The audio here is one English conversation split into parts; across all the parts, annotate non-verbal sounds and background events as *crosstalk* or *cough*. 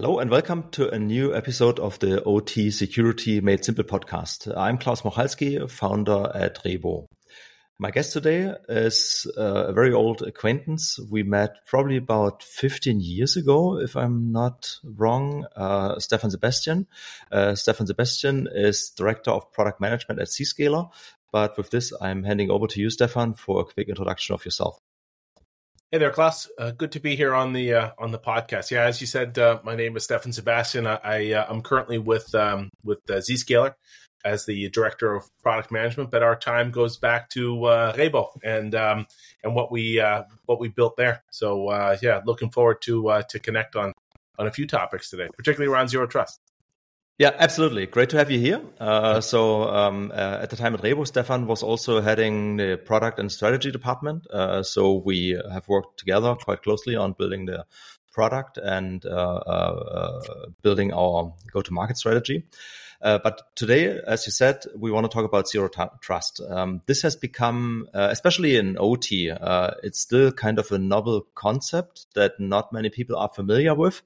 Hello and welcome to a new episode of the OT Security Made Simple podcast. I'm Klaus Mochalski, founder at Rhebo. My guest today is uh, a very old acquaintance. We met probably about 15 years ago, if I'm not wrong, uh, Stefan Sebastian. Uh, Stefan Sebastian is Director of Product Management at Zscaler. But with this, I'm handing over to you, Stefan, for a quick introduction of yourself. Hey there, Klaus. Uh, good to be here on the uh, on the podcast. Yeah, as you said, uh, my name is Stefan Sebastian. I, I am uh, currently with um, with uh, Zscaler as the director of product management, but our time goes back to uh, Rhebo and um, and what we what we built there. So yeah, looking forward to to connect on on a few topics today, particularly around zero trust. Yeah, absolutely. Great to have you here. Uh, so um, uh, at the time at Rhebo, Stefan was also heading the product and strategy department. Uh, so we have worked together quite closely on building the product and uh, uh, building our go-to-market strategy. Uh, but today, as you said, we want to talk about zero trust. Um, this has become, uh, especially in OT, uh, it's still kind of a novel concept that not many people are familiar with.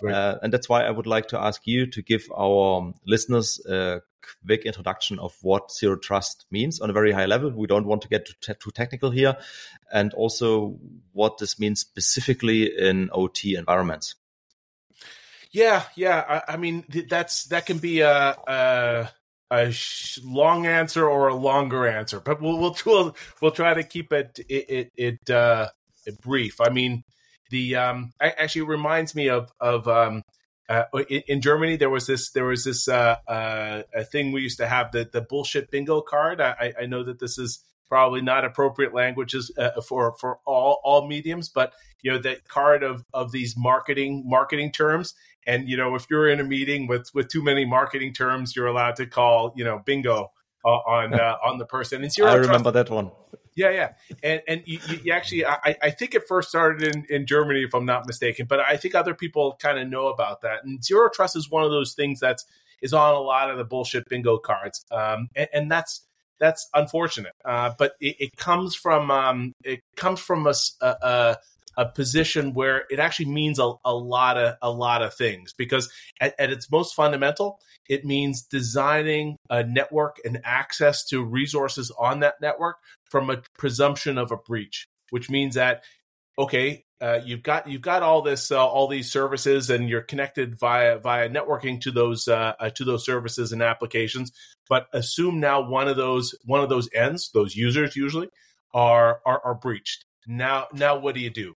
Right. Uh, and that's why I would like to ask you to give our listeners a quick introduction of what zero trust means on a very high level. We don't want to get too, too technical here. And also what this means specifically in OT environments. Yeah, yeah. I, I mean, that's that can be a a, a sh- long answer or a longer answer, but we'll we'll *laughs* we'll, we'll try to keep it it it, it uh, brief. I mean, the um actually reminds me of of um uh, in, in, Germany, there was this there was this uh, uh, a thing we used to have the the bullshit bingo card. I, I know that this is probably not appropriate languages uh, for for all all mediums, but you know that card of of these marketing marketing terms. And you know, if you're in a meeting with with too many marketing terms, you're allowed to call you know bingo uh, on uh, on the person. And zero I remember trust, that one. Yeah, yeah, and and you, you actually, I, I think it first started in, in Germany, if I'm not mistaken, but I think other people kind of know about that. And zero trust is one of those things that's is on a lot of the bullshit bingo cards, um, and, and that's that's unfortunate. Uh, but it, it, comes from um, it comes from a, a, a, position where it actually means a, a, lot of a lot of things because at, at, its most fundamental, it means designing a network and access to resources on that network from a presumption of a breach, which means that okay, uh, you've got you've got all this uh, all these services and you're connected via via networking to those uh, uh, to those services and applications but assume now one of those one of those ends those users usually are are, are breached now now what do you do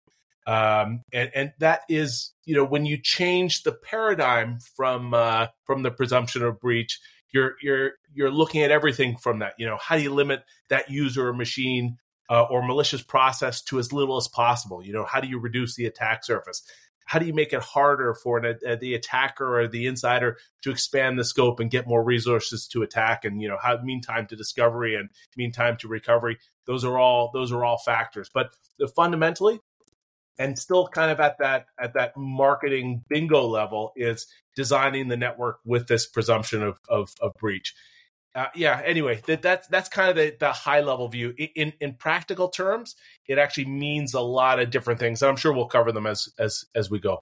um, and and that is you know when you change the paradigm from uh, from the presumption of breach you're you're you're looking at everything from that you know how do you limit that user or machine uh, or malicious process to as little as possible. You know, how do you reduce the attack surface? How do you make it harder for an, uh, the attacker or the insider to expand the scope and get more resources to attack? And you know, how mean time to discovery and mean time to recovery. Those are all those are all factors. But fundamentally, and still kind of at that at that marketing bingo level is designing the network with this presumption of of, of breach uh, yeah. Anyway, that, that's that's kind of the, the high level view. In in practical terms, it actually means a lot of different things. and I'm sure we'll cover them as as as we go.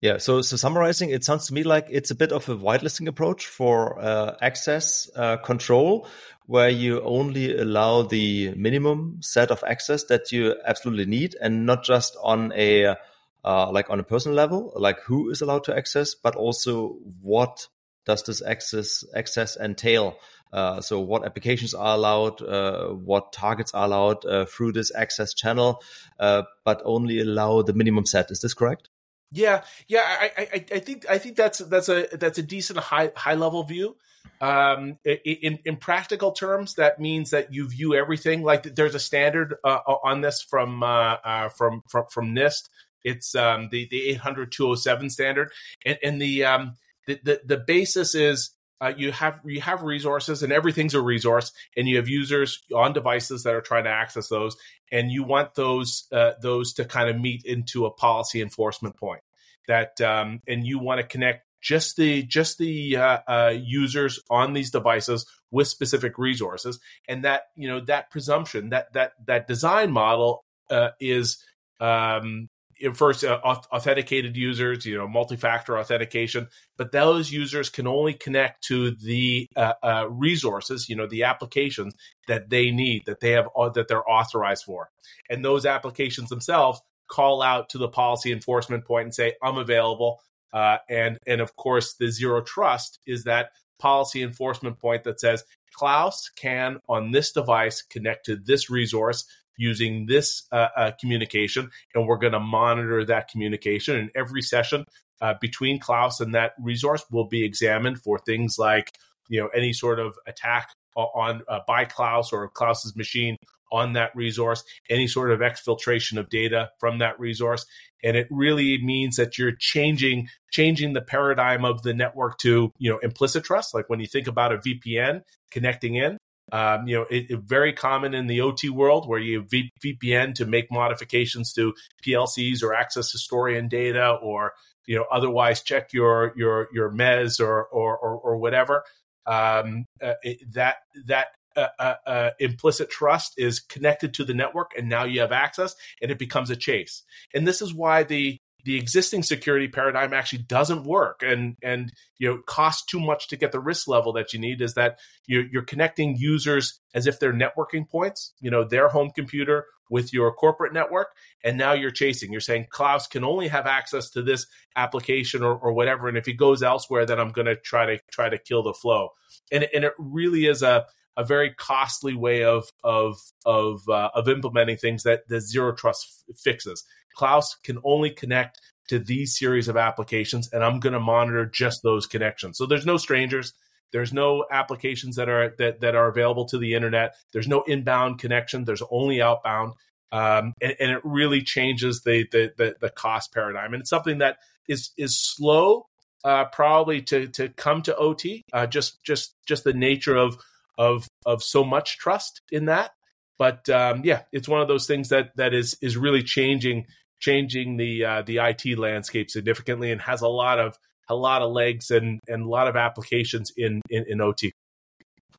Yeah. So so summarizing, it sounds to me like it's a bit of a whitelisting approach for uh, access uh, control, where you only allow the minimum set of access that you absolutely need, and not just on a uh, like on a personal level, like who is allowed to access, but also what does this access access entail? Uh, so what applications are allowed, uh, what targets are allowed uh, through this access channel, uh, but only allow the minimum set. Is this correct? Yeah, yeah. I, I, I think I think that's that's a that's a decent high high level view. Um, in in practical terms, that means that you view everything like there's a standard uh, on this from uh, from from from NIST. It's um, the the 800 207 standard, and, and the um, the, the, the basis is uh, you have you have resources and everything's a resource and you have users on devices that are trying to access those and you want those uh, those to kind of meet into a policy enforcement point that um, and you want to connect just the just the uh, uh, users on these devices with specific resources. And that you know that presumption that that that design model uh, is um, first uh, authenticated users, you know, multi-factor authentication, but those users can only connect to the uh, uh, resources, you know, the applications that they need, that they have, uh, that they're authorized for, and those applications themselves call out to the policy enforcement point and say, "I'm available." Uh, and and of course, the zero trust is that policy enforcement point that says Klaus can on this device connect to this resource using this uh, uh, communication, and we're going to monitor that communication. And every session uh, between Klaus and that resource will be examined for things like you know any sort of attack on uh, by Klaus or Klaus's machine on that resource, any sort of exfiltration of data from that resource, and it really means that you're changing changing the paradigm of the network to you know implicit trust. Like when you think about a VPN connecting in, um, you know, it, it, very common in the OT world where you v- VPN to make modifications to PLCs or access historian data, or you know, otherwise check your your your MES or or or, or whatever. Um, uh, it, that that uh, uh, uh, implicit trust is connected to the network, and now you have access, and it becomes a chase. And this is why the the existing security paradigm actually doesn't work. And and you know costs too much to get the risk level that you need is that you're, you're connecting users as if they're networking points you know their home computer with your corporate network. And now you're chasing. You're saying klaus can only have access to this application or, or whatever. And if he goes elsewhere then i'm going to try to try to kill the flow. And, and it really is a a very costly way of of of uh, of implementing things that the zero trust f- fixes. Klaus can only connect to these series of applications, and I'm going to monitor just those connections. So there's no strangers. There's no applications that are that, that are available to the internet. There's no inbound connection. There's only outbound, um, and, and, it really changes the, the, the the cost paradigm. And it's something that is is slow, uh, probably to to come to OT. Uh, just just just the nature of of of so much trust in that. But um, yeah, it's one of those things that that is is really changing changing the uh, the IT landscape significantly and has a lot of a lot of legs and and a lot of applications in in, in OT.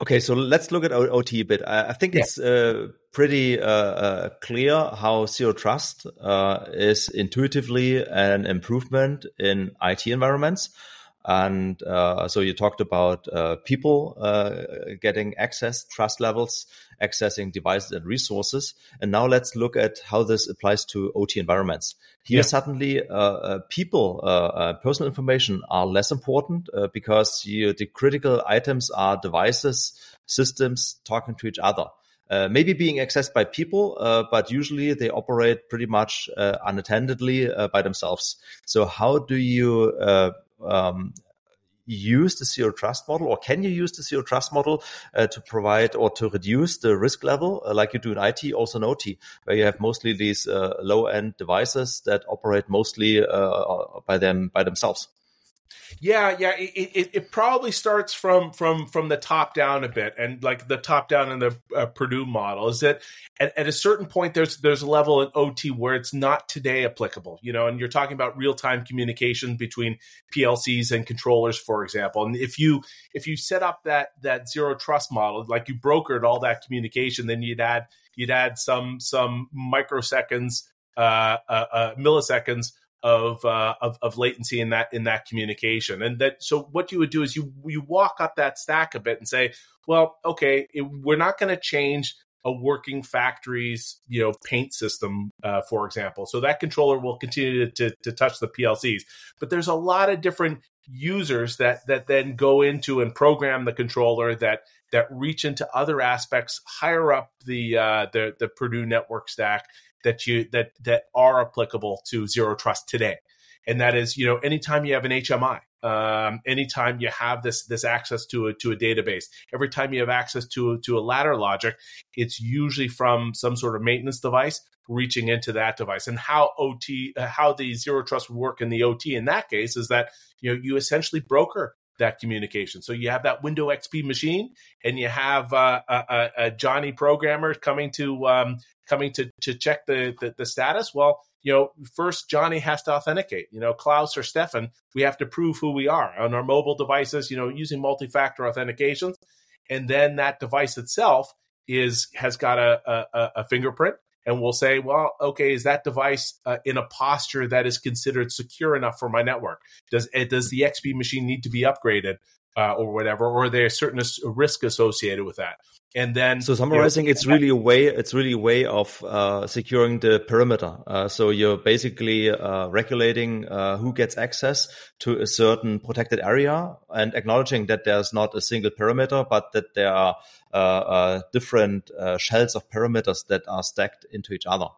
Okay, so let's look at OT a bit. I, think yeah. it's uh, pretty uh, uh, clear how Zero Trust uh, is intuitively an improvement in IT environments. And uh, so you talked about uh, people uh, getting access, trust levels, accessing devices and resources. And now let's look at how this applies to OT environments. Here, yeah. suddenly, uh, uh, people, uh, personal information are less important because you, the critical items are devices, systems talking to each other. Uh, maybe being accessed by people, uh, but usually they operate pretty much uh, unattendedly by themselves. So, how do you um, use the zero trust model or can you use the zero trust model uh, to provide or to reduce the risk level uh, like you do in IT also in OT where you have mostly these uh, low end devices that operate mostly uh, by them by themselves yeah, yeah. It, it, it, probably starts from from from the top down a bit, and like the top down in the uh, Purdue model is that at, at, a certain point there's there's a level in OT where it's not today applicable, you know, and you're talking about real time communication between PLCs and controllers, for example. And if you if you set up that that zero trust model, like you brokered all that communication, then you'd add you'd add some some microseconds, uh, uh, uh milliseconds of, uh, of of latency in that in that communication. And that so what you would do is you you walk up that stack a bit and say, well, okay, it, we're not going to change a working factory's you know paint system, uh, for example. So that controller will continue to, to, to touch the PLCs, but there's a lot of different users that that then go into and program the controller that that reach into other aspects higher up the uh, the the Purdue network stack that you that that are applicable to zero trust today. And that is you know anytime you have an hmi um, anytime you have this this access to a to a database every time you have access to to a ladder logic it's usually from some sort of maintenance device reaching into that device. And how ot how the zero trust would work in the ot in that case is that you know you essentially broker that communication. So you have that Window XP machine, and you have uh, a, a, Johnny programmer coming to um, coming to to check the, the, the status? Well, you know, first Johnny has to authenticate. You know, Klaus or Stefan, we have to prove who we are on our mobile devices. You know, using multi-factor authentications, and then that device itself is has got a, a, a fingerprint and we'll say, well, okay, is that device uh, in a posture that is considered secure enough for my network? Does eh, does the XP machine need to be upgraded uh, or whatever, or are there certain risk associated with that? And then, so summarizing, you know, it's really a way. It's really a way of uh, securing the perimeter. Uh, so you're basically uh, regulating uh, who gets access to a certain protected area and acknowledging that there's not a single perimeter, but that there are uh, uh, different shells of perimeters that are stacked into each other.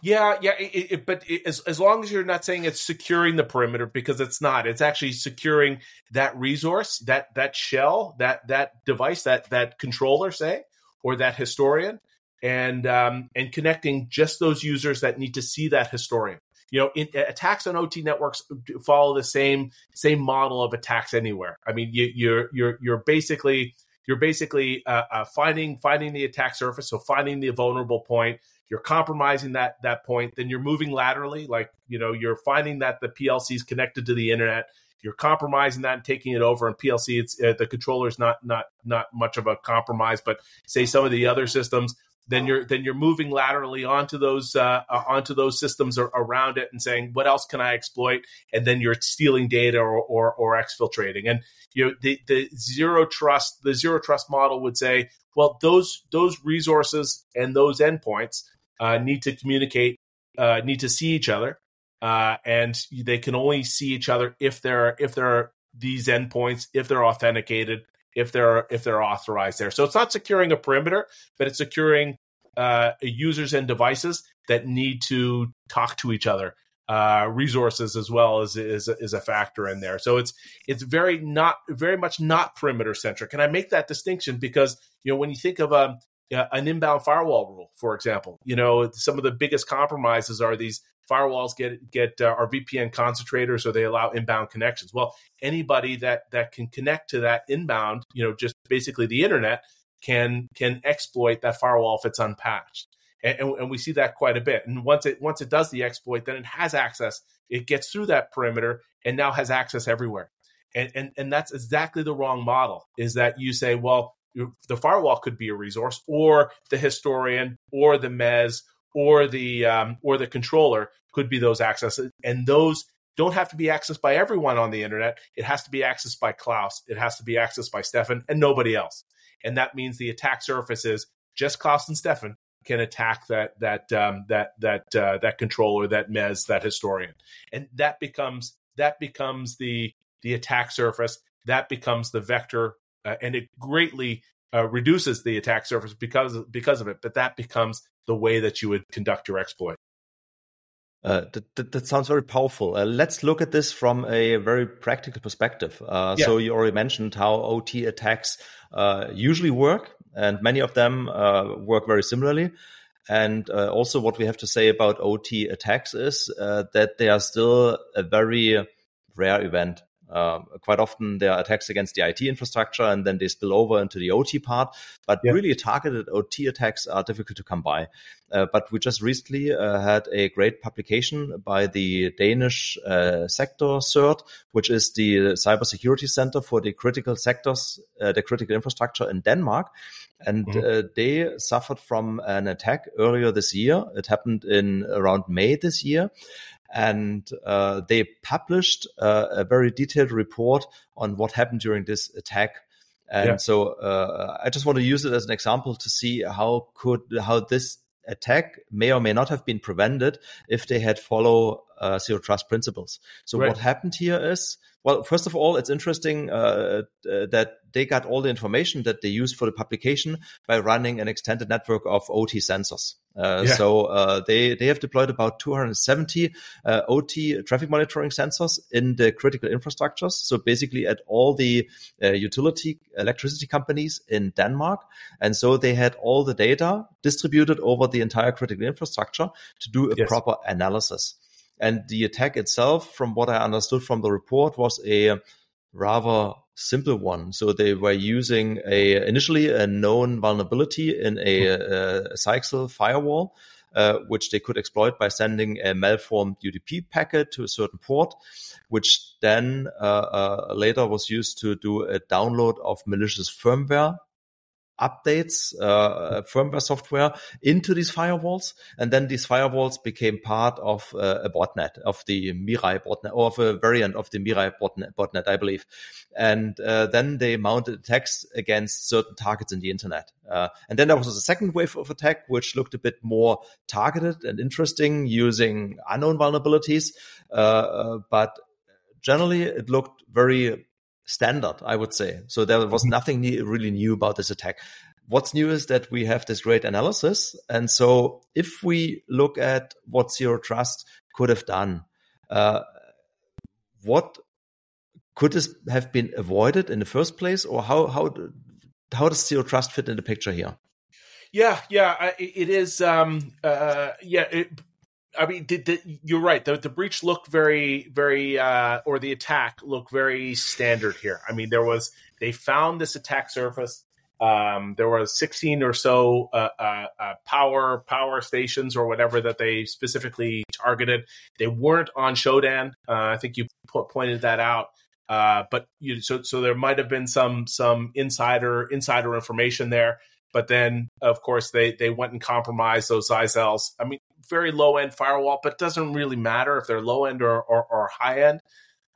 Yeah, yeah, it, it, but it, as as long as you're not saying it's securing the perimeter because it's not. It's actually securing that resource, that that shell, that that device, that that controller, say, or that historian, and um, and connecting just those users that need to see that historian. You know, in, attacks on OT networks follow the same same model of attacks anywhere. I mean, you, you're you're you're basically you're basically uh, uh, finding finding the attack surface, so finding the vulnerable point you're compromising that that point then you're moving laterally like you know you're finding that the plc is connected to the internet you're compromising that and taking it over and plc it's uh, the controller is not not not much of a compromise but say some of the other systems then you're then you're moving laterally onto those uh, uh onto those systems or, around it and saying what else can I exploit, and then you're stealing data or or, or exfiltrating. And you know the the zero trust the zero trust model would say, well those those resources and those endpoints uh, need to communicate, uh, need to see each other, uh, and they can only see each other if there are if there are these endpoints, if they're authenticated, if they're if they're authorized there. So it's not securing a perimeter, but it's securing uh, users and devices that need to talk to each other. Uh, resources as well as is, is a factor in there. So it's it's very not very much not perimeter centric. And I make that distinction because you know when you think of a an inbound firewall rule, for example. You know, some of the biggest compromises are these firewalls get get uh, our VPN concentrators, or they allow inbound connections. Well, anybody that that can connect to that inbound, you know, just basically the internet, can can exploit that firewall if it's unpatched. And, and we see that quite a bit. And once it once it does the exploit, then it has access. It gets through that perimeter and now has access everywhere. And, and and that's exactly the wrong model. Is that you say, well, the firewall could be a resource, or the historian, or the MES, or the um, or the controller could be those accesses, and those don't have to be accessed by everyone on the internet. It has to be accessed by Klaus. It has to be accessed by Stefan and nobody else. And that means the attack surface is just Klaus and Stefan can attack that that um, that that uh, that controller, that MES, that historian, and that becomes that becomes the the attack surface. That becomes the vector uh, and it greatly uh, reduces the attack surface because because of it. But that becomes the way that you would conduct your exploit. Uh, that, that, that, sounds very powerful. Uh, let's look at this from a very practical perspective. Uh, yeah. So you already mentioned how OT attacks uh, usually work, and many of them uh, work very similarly. And uh, also, what we have to say about OT attacks is that they are still a very rare event. Uh, quite often there are attacks against the IT infrastructure and then they spill over into the OT part. But yeah. really targeted OT attacks are difficult to come by. Uh, but we just recently uh, had a great publication by the Danish uh, sector CERT, which is the cybersecurity center for the critical sectors, uh, the critical infrastructure in Denmark. And mm-hmm. Uh, they suffered from an attack earlier this year. It happened in around May this year and uh, they published uh, a very detailed report on what happened during this attack. And yeah. so uh, I just want to use it as an example to see how could how this attack may or may not have been prevented if they had follow uh, zero trust principles. So right. what happened here is well, first of all, it's interesting uh, uh, that they got all the information that they used for the publication by running an extended network of OT sensors. Uh, yeah. So uh, they they have deployed about 270 uh, OT traffic monitoring sensors in the critical infrastructures. So basically, at all the uh, utility electricity companies in Denmark, and so they had all the data distributed over the entire critical infrastructure to do a yes. proper analysis. And the attack itself, from what I understood from the report, was a rather simple one. So they were using a initially a known vulnerability in a, a Zyxel firewall, uh, which they could exploit by sending a malformed UDP packet to a certain port, which then uh, uh, later was used to do a download of malicious firmware updates, uh, firmware software into these firewalls. And then these firewalls became part of uh, a botnet of the Mirai botnet or of a variant of the Mirai botnet, botnet I believe. And uh, then they mounted attacks against certain targets in the internet. Uh, and then there was a second wave of attack, which looked a bit more targeted and interesting using unknown vulnerabilities. Uh, uh, but generally it looked very standard, I would say. So there was mm-hmm. nothing new, really new about this attack. What's new is that we have this great analysis. And so if we look at what Zero Trust could have done, uh, what could this have been avoided in the first place, or how how how does Zero Trust fit in the picture here? Yeah, yeah, it is. Um, uh, yeah, it, I mean, did, you're right. The, the breach looked very, very, uh, or the attack looked very standard here. I mean, there was they found this attack surface. Um, there was 16 or so uh, uh, uh, power power stations or whatever that they specifically targeted. They weren't on Shodan. Uh, I think you pointed that out. Uh, but you, so so there might have been some some insider insider information there. But then, of course, they they went and compromised those Zyxels. I mean, very low end firewall, but doesn't really matter if they're low end or, or, or high end.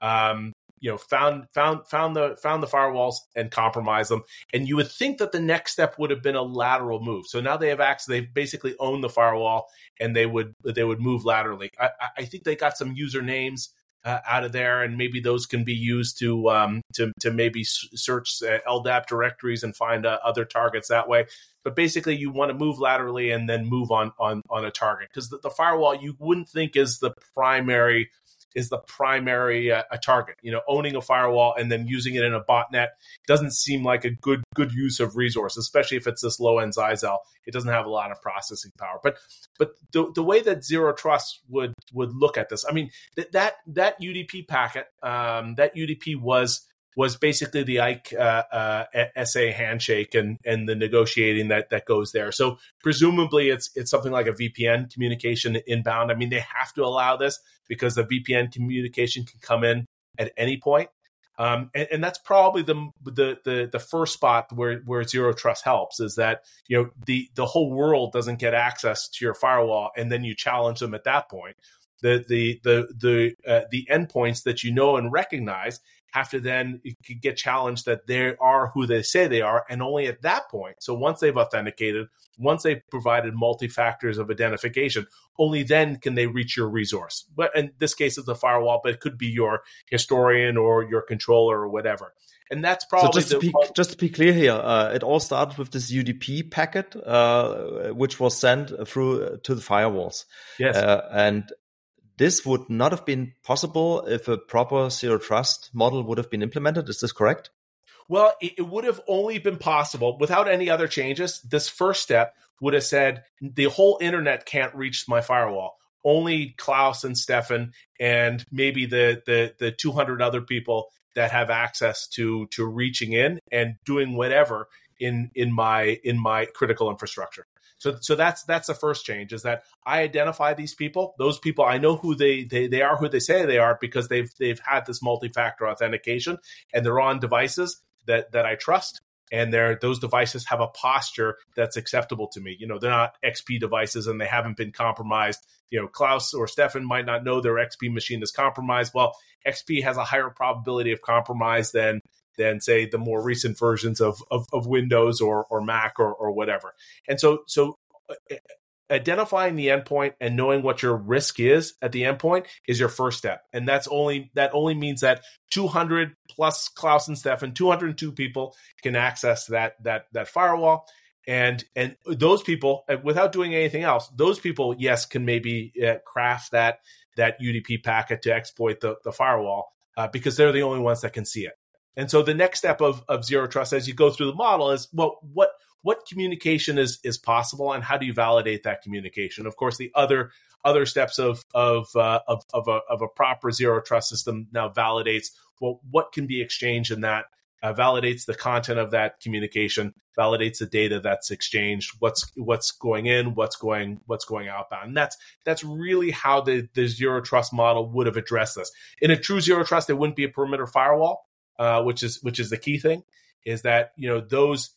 Um, you know, found found found the found the firewalls and compromised them. And you would think that the next step would have been a lateral move. So now they have access; they basically own the firewall, and they would they would move laterally. I, I think they got some usernames uh, out of there, and maybe those can be used to um, to to maybe search uh, LDAP directories and find uh, other targets that way. But basically, you want to move laterally and then move on on on a target because the, the, firewall you wouldn't think is the primary is the primary uh, a target. You know, owning a firewall and then using it in a botnet doesn't seem like a good good use of resource, especially if it's this low end Zyxel. It doesn't have a lot of processing power. But but the, the way that Zero Trust would would look at this, I mean that that that UDP packet, um, that UDP was was basically the IKE uh, uh, SA handshake and and the negotiating that that goes there. So presumably it's it's something like a VPN communication inbound. I mean they have to allow this because the VPN communication can come in at any point. Um, and, and, that's probably the, the, the the first spot where where zero trust helps is that you know the the whole world doesn't get access to your firewall, and then you challenge them at that point. The the the the uh, the endpoints that you know and recognize have to then get challenged that they are who they say they are. And only at that point, so once they've authenticated, once they've provided multi factors of identification, only then can they reach your resource. But in this case, it's a firewall, but it could be your historian or your controller or whatever. And that's probably so just, to be, just to be clear here, uh, it all started with this UDP packet, uh, which was sent through to the firewalls. Yes. Uh, and this would not have been possible if a proper zero trust model would have been implemented. Is this correct? Well, it, would have only been possible without any other changes. This first step would have said the whole internet can't reach my firewall. Only Klaus and Stefan and maybe the the the 200 other people that have access to to reaching in and doing whatever in in my in my critical infrastructure. So, so that's that's the first change is that I identify these people. Those people I know who they they, they are who they say they are because they've they've had this multi-factor authentication and they're on devices that that I trust and they're those devices have a posture that's acceptable to me. You know, they're not XP devices and they haven't been compromised. You know, Klaus or Stefan might not know their XP machine is compromised. Well, XP has a higher probability of compromise than than say the more recent versions of of, of Windows or or Mac or or whatever. And so so uh, identifying the endpoint and knowing what your risk is at the endpoint is your first step. And that's only that only means that 200 plus klaus and stefan 202 people can access that that that firewall. And and those people uh, without doing anything else those people yes can maybe uh, craft that that udp packet to exploit the, the firewall uh, because they're the only ones that can see it and so the next step of, of zero trust as you go through the model is well, what what communication is is possible and how do you validate that communication? Of course, the other other steps of of uh, of, of, a, of a proper zero trust system now validates well what can be exchanged in that uh, validates the content of that communication, validates the data that's exchanged, what's what's going in, what's going what's going outbound. And that's that's really how the the zero trust model would have addressed this. In a true zero trust, there wouldn't be a perimeter firewall uh, which is which is the key thing, is that you know those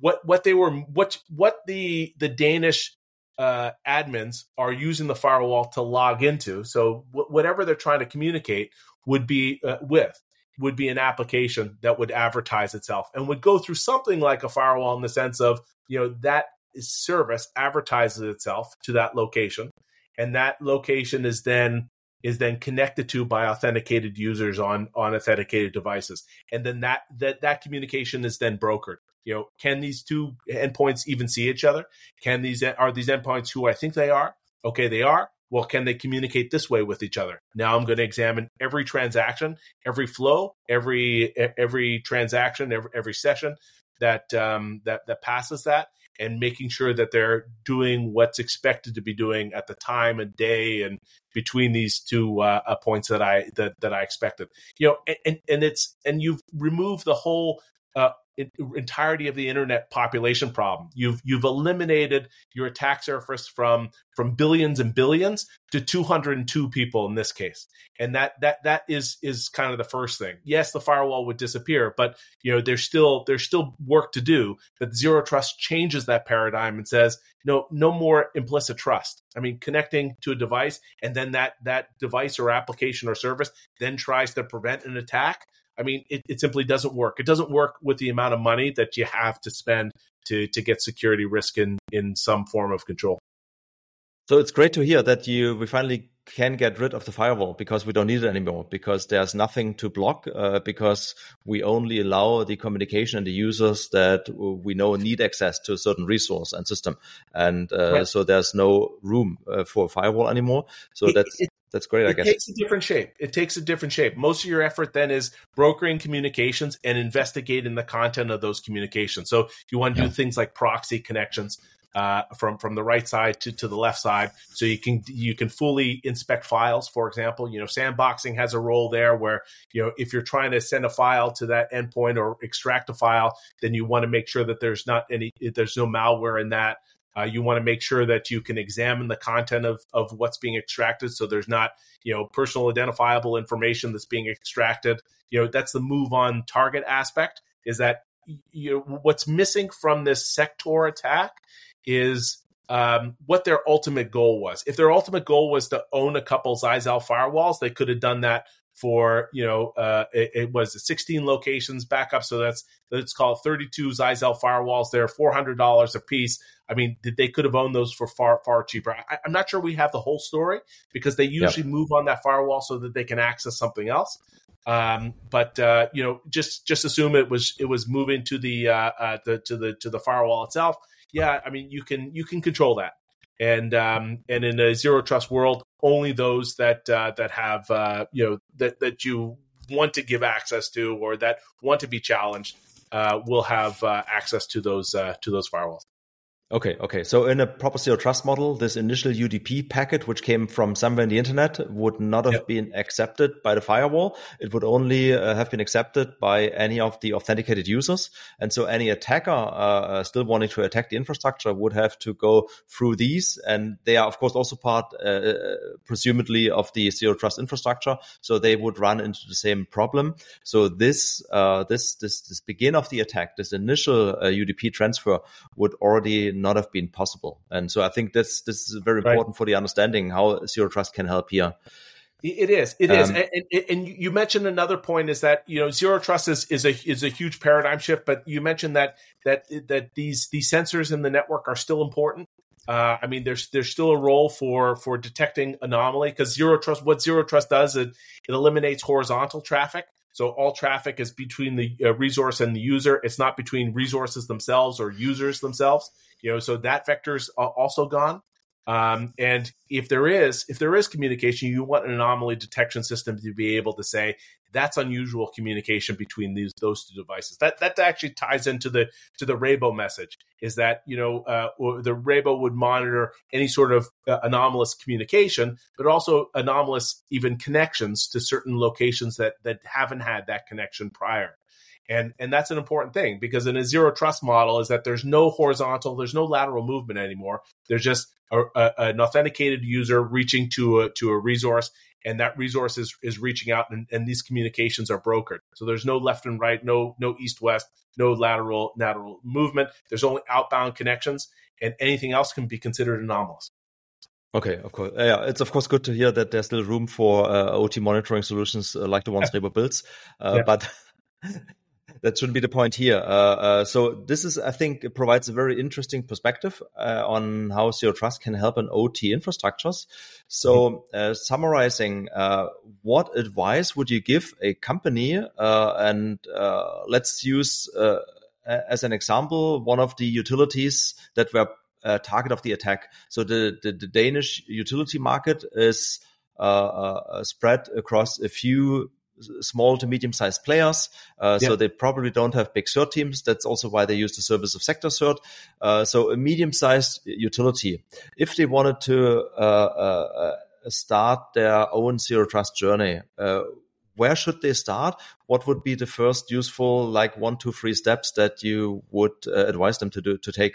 what what they were what what the the Danish uh, admins are using the firewall to log into. So w- whatever they're trying to communicate would be uh, with would be an application that would advertise itself and would go through something like a firewall in the sense of you know that service advertises itself to that location and that location is then is then connected to by authenticated users on on authenticated devices. And then that that that communication is then brokered. You know can these two endpoints even see each other? Can these are these endpoints who i think they are? Okay they are. Well can they communicate this way with each other? Now i'm going to examine every transaction every flow every every transaction every, every session that um, that that passes that and making sure that they're doing what's expected to be doing at the time and day and between these two uh, uh, points that I that that I expected. You know, and and it's and you've removed the whole uh, entirety of the internet population problem. You've you've eliminated your attack surface from from billions and billions to 202 people in this case. And that that that is is kind of the first thing. Yes, the firewall would disappear, but you know, there's still there's still work to do. That zero trust changes that paradigm and says, no, no more implicit trust. I mean, connecting to a device and then that that device or application or service then tries to prevent an attack I mean, it, it simply doesn't work. It doesn't work with the amount of money that you have to spend to to get security risk in in some form of control. So it's great to hear that you we finally can get rid of the firewall because we don't need it anymore because there's nothing to block uh, because we only allow the communication and the users that we know need access to a certain resource and system and uh, right. so there's no room uh, for a firewall anymore so it, that's it, that's great. I it guess it takes a different shape. It takes a different shape. Most of your effort then is brokering communications and investigating the content of those communications. So you want to yeah. do things like proxy connections uh, from from the right side to, to the left side, so you can you can fully inspect files. For example, you know sandboxing has a role there where you know if you're trying to send a file to that endpoint or extract a file, then you want to make sure that there's not any there's no malware in that. Uh, you want to make sure that you can examine the content of, of what's being extracted so there's not you know personal identifiable information that's being extracted. You know that's the move on target aspect is that you know what's missing from this sector attack is um, what their ultimate goal was. If their ultimate goal was to own a couple Zyxel firewalls they could have done that for you know uh, it, it, was 16 locations backup so that's let's call it 32 Zyxel firewalls they're $400 a piece I mean, they could have owned those for far, far cheaper. I, am not sure we have the whole story because they usually yep. move on that firewall so that they can access something else. Um, but uh, you know, just just assume it was it was moving to the uh, uh, the to the to the firewall itself. Yeah, I mean, you can you can control that. And um, and in a zero trust world, only those that uh, that have uh, you know that that you want to give access to or that want to be challenged uh, will have uh, access to those uh, to those firewalls. Okay, okay. So in a proper zero trust model, this initial UDP packet, which came from somewhere in the internet, would not have yep. been accepted by the firewall. It would only uh, have been accepted by any of the authenticated users. And so any attacker uh, uh, still wanting to attack the infrastructure would have to go through these. And they are, of course, also part, uh, uh presumably, of the zero trust infrastructure. So they would run into the same problem. So this, uh, this, this, this begin of the attack, this initial UDP transfer would already not have been possible. And so I think this this is very important right. for the understanding how zero trust can help here. It is. It is. Um, and, and, you mentioned another point is that you know zero trust is, is a is a huge paradigm shift. But you mentioned that that that these these sensors in the network are still important. Uh, I mean, there's there's still a role for for detecting anomaly because zero trust. What zero trust does it it eliminates horizontal traffic. So all traffic is between the uh, resource and the user. It's not between resources themselves or users themselves. You know, so that vector's also gone. Um, and if there is if there is communication, you want an anomaly detection system to be able to say that's unusual communication between these those two devices. That that actually ties into the to the Rhebo message is that you know uh, the Rhebo would monitor any sort of uh, anomalous communication, but also anomalous even connections to certain locations that that haven't had that connection prior and and that's an important thing because in a zero trust model is that there's no horizontal there's no lateral movement anymore there's just a, a, an authenticated user reaching to a to a resource and that resource is, is reaching out and, and these communications are brokered. So there's no left and right, no no east west, no lateral lateral movement. There's only outbound connections, and anything else can be considered anomalous. Okay, of course. Uh, yeah, it's of course good to hear that there's still room for uh, OT monitoring solutions uh, like the ones *laughs* Rhebo builds. Uh, yeah. But *laughs* that shouldn't be the point here. Uh, uh, so this is, I think, it provides a very interesting perspective uh, on how zero trust can help in OT infrastructures. So, mm-hmm. uh, summarizing, uh, what advice would you give a company? Uh, and let's use as an example one of the utilities that were target of the attack. So the, the, the Danish utility market is spread across a few small to medium sized players. Uh, yeah. So they probably don't have big cert teams. That's also why they use the service of sector cert. Uh, so a medium sized utility, if they wanted to uh, uh, start their own zero trust journey, uh, where should they start? What would be the first useful, like one, two, three steps that you would uh, advise them to do to take?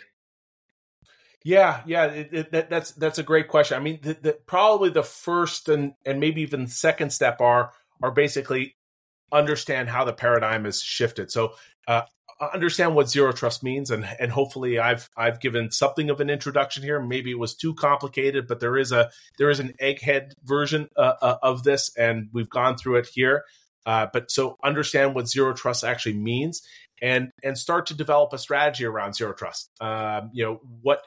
Yeah, yeah, it, it, that, that's that's a great question. I mean, the, the, probably the first and and maybe even second step are are basically understand how the paradigm has shifted. So uh, understand what zero trust means, and and hopefully I've I've given something of an introduction here. Maybe it was too complicated, but there is a there is an egghead version uh, uh, of this, and we've gone through it here. Uh, but so understand what zero trust actually means, and and start to develop a strategy around zero trust. Um, you know what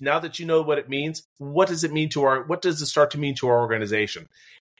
now that you know what it means, what does it mean to our what does it start to mean to our organization?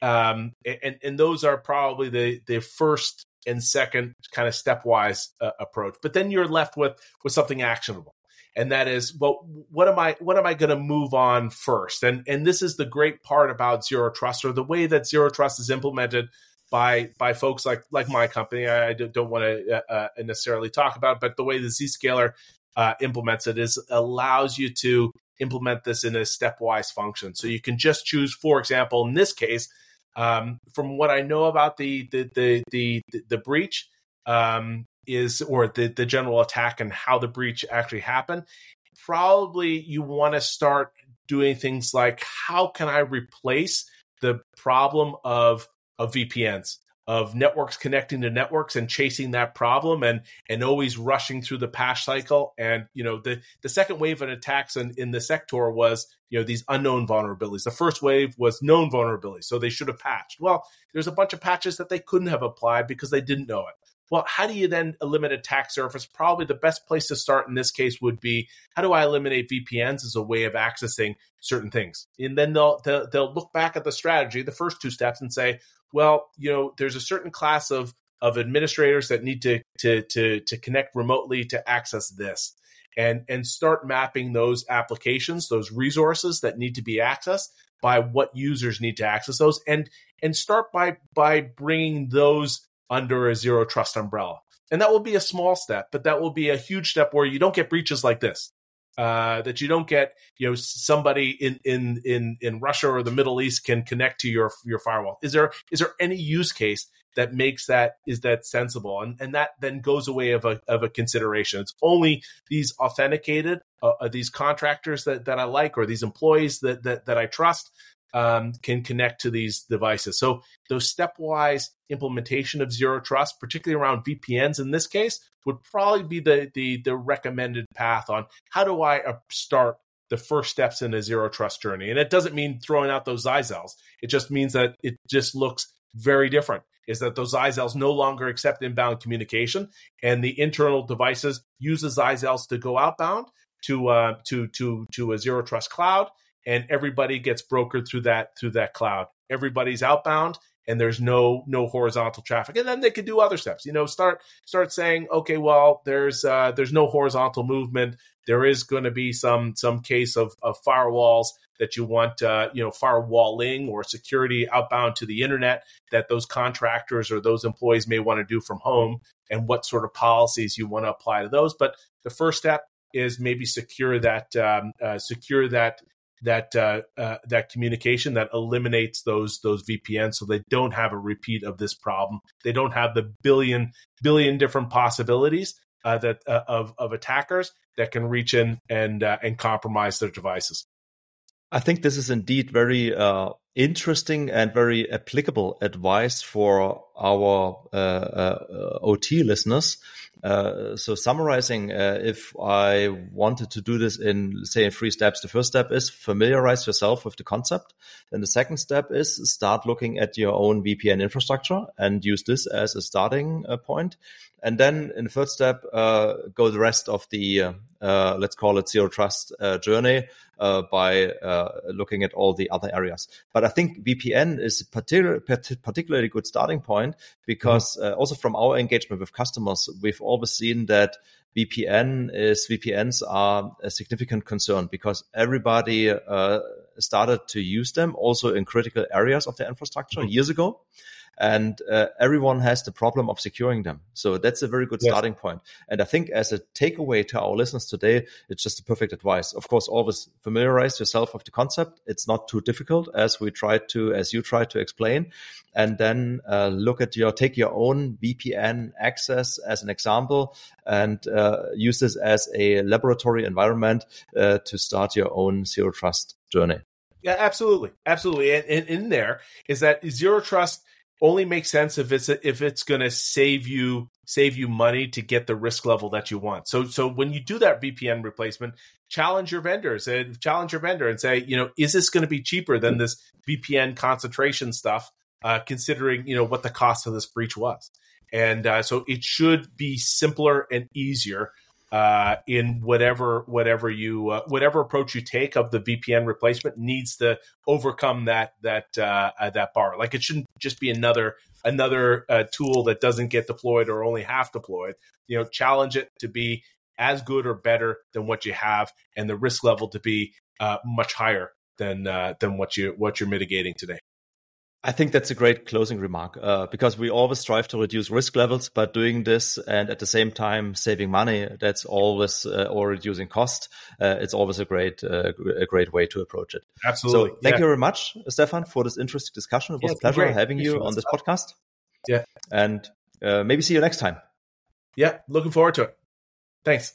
Um, and and those are probably the the first and second kind of stepwise uh, approach. But then you're left with with something actionable, and that is, well, what am I what am I going to move on first? And and this is the great part about zero trust, or the way that zero trust is implemented by by folks like like my company. I don't want to uh, uh, necessarily talk about, but the way the Zscaler uh, implements it is allows you to implement this in a stepwise function. So you can just choose, for example, in this case, um, from what I know about the the the the, the breach um, is or the the general attack and how the breach actually happened, probably you want to start doing things like how can I replace the problem of of VPNs of networks connecting to networks and chasing that problem and and always rushing through the patch cycle. And you know the the second wave of attacks in, in the sector was you know these unknown vulnerabilities. The first wave was known vulnerabilities so they should have patched. Well there's a bunch of patches that they couldn't have applied because they didn't know it well how do you then eliminate attack surface? Probably the best place to start in this case would be how do i eliminate vpns as a way of accessing certain things? And then they'll they'll, they'll look back at the strategy the first two steps and say well, you know, there's a certain class of of administrators that need to to to to connect remotely to access this and and start mapping those applications those resources that need to be accessed by what users need to access those and and start by by bringing those under a zero trust umbrella and that will be a small step but that will be a huge step where you don't get breaches like this uh, that you don't get you know somebody in in in in Russia or the Middle East can connect to your your firewall. Is there is there any use case that makes that is that sensible and and that then goes away of a of a consideration. It's only these authenticated uh, uh these contractors that that I like or these employees that that that I trust um, can connect to these devices. So those stepwise implementation of zero trust, particularly around VPNs in this case, would probably be the the, the recommended path on how do I uh, start the first steps in a zero trust journey. And it doesn't mean throwing out those Zyxels. It just means that it just looks very different. Is that those Zyxels no longer accept inbound communication, and the internal devices use the Zyxels to go outbound to uh, to to to a zero trust cloud and everybody gets brokered through that through that cloud. Everybody's outbound and there's no no horizontal traffic. And then they could do other steps you know start start saying okay well there's uh, there's no horizontal movement. There is going to be some some case of, of firewalls that you want uh, you know firewalling or security outbound to the internet that those contractors or those employees may want to do from home and what sort of policies you want to apply to those. But the first step is maybe secure that um, uh, secure that that uh, uh, that communication that eliminates those those VPNs, so they don't have a repeat of this problem. They don't have the billion billion different possibilities uh, that uh, of of attackers that can reach in and uh, and compromise their devices. I think this is indeed very uh, interesting and very applicable advice for our OT listeners. Uh, so summarizing, uh, if I wanted to do this in, say, in three steps, the first step is familiarize yourself with the concept. Then the second step is start looking at your own VPN infrastructure and use this as a starting uh, point. And then in the third step, uh, go the rest of the, uh, uh let's call it zero trust uh, journey uh, by looking at all the other areas. But I think VPN is a particular, particularly good starting point because mm-hmm. also from our engagement with customers, we've always seen that VPN is VPNs are a significant concern because everybody uh, started to use them also in critical areas of the infrastructure mm-hmm. years ago and uh, everyone has the problem of securing them. So that's a very good yes. starting point. And I think as a takeaway to our listeners today, it's just a perfect advice. Of course, always familiarize yourself with the concept. It's not too difficult as we tried to, as you tried to explain. And then uh, look at your, take your own VPN access as an example and uh, use this as a laboratory environment uh, to start your own zero trust journey. Yeah, absolutely, absolutely. And, and, in there is that zero trust only makes sense if it's if it's going to save you save you money to get the risk level that you want. So so when you do that VPN replacement, challenge your vendors and challenge your vendor and say, you know, is this going to be cheaper than this VPN concentration stuff? Uh, considering you know what the cost of this breach was, and uh, so it should be simpler and easier uh, in whatever whatever you uh, whatever approach you take of the VPN replacement needs to overcome that that uh, uh, that bar. Like it shouldn't just be another another uh, tool that doesn't get deployed or only half deployed. You know, challenge it to be as good or better than what you have, and the risk level to be uh, much higher than than what you what you're mitigating today. I think that's a great closing remark uh, because we always strive to reduce risk levels, but doing this and at the same time saving money, that's always uh, or reducing cost. Uh, it's always a great, uh, a great way to approach it. Absolutely. So thank yeah. you very much, Stefan, for this interesting discussion. It was yeah, a pleasure great. having you on this stuff. podcast. Yeah. And uh, maybe see you next time. Yeah. Looking forward to it. Thanks.